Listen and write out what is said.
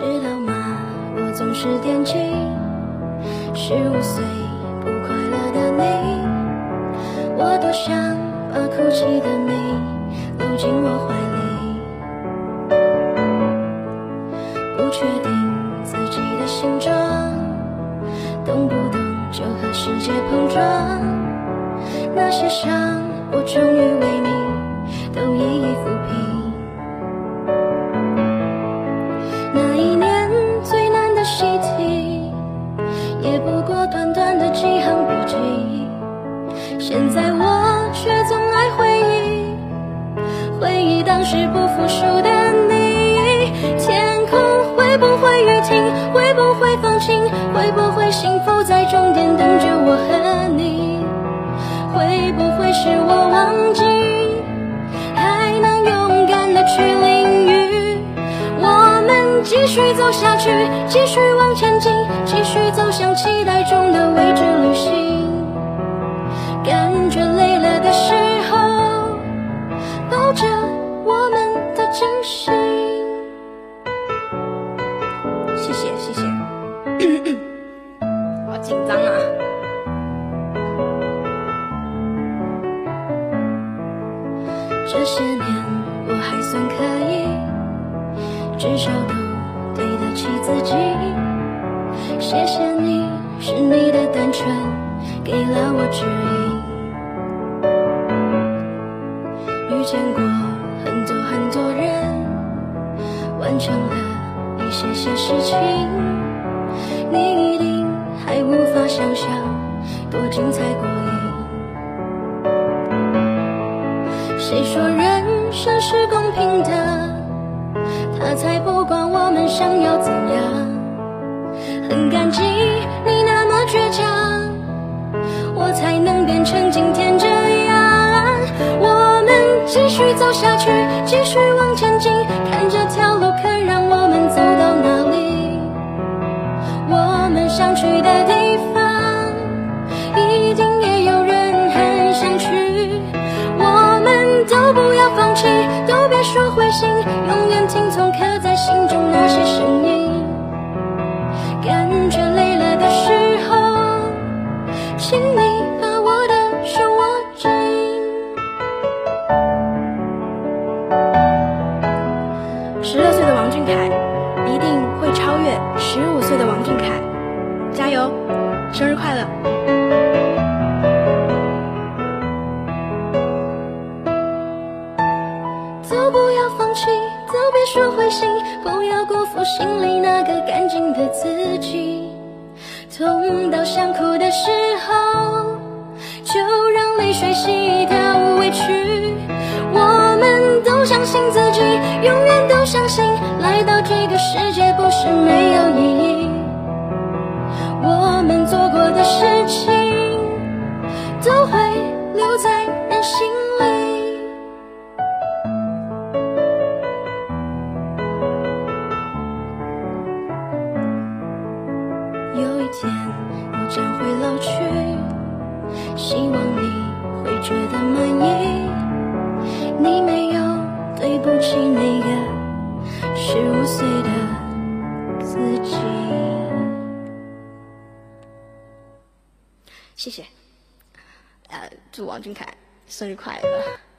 知道吗？我总是惦记十五岁不快乐的你，我多想把哭泣的你搂进我怀里，不确定自己的形状，动不动就和世界碰撞，那些伤我终于为你都一一抚平。当时不服输的你。天空会不会雨停？会不会放晴？会不会幸福在终点等着我和你？会不会是我忘记？还能勇敢的去淋雨？我们继续走下去，继续往前进，继续走向期待中的未知旅行。感觉累了的时候，抱着心。谢谢谢谢，好紧张啊！这些年我还算可以，至少都对得起自己。谢谢你，是你的单纯给了我指引。遇见过成了一些些事情，你一定还无法想象多精彩过瘾。谁说人生是公平的？他才不管我们想要怎样。很感激你那么倔强，我才能变成今天这样。我们继续走下去，继续往前进，看着心，永远听从刻在心中的别说灰心，不要辜负心里那个干净的自己。痛到想哭的时候，就让泪水洗掉天我将会老去，希望你会觉得满意。你没有对不起那个十五岁的自己。谢谢。呃，祝王俊凯生日快乐！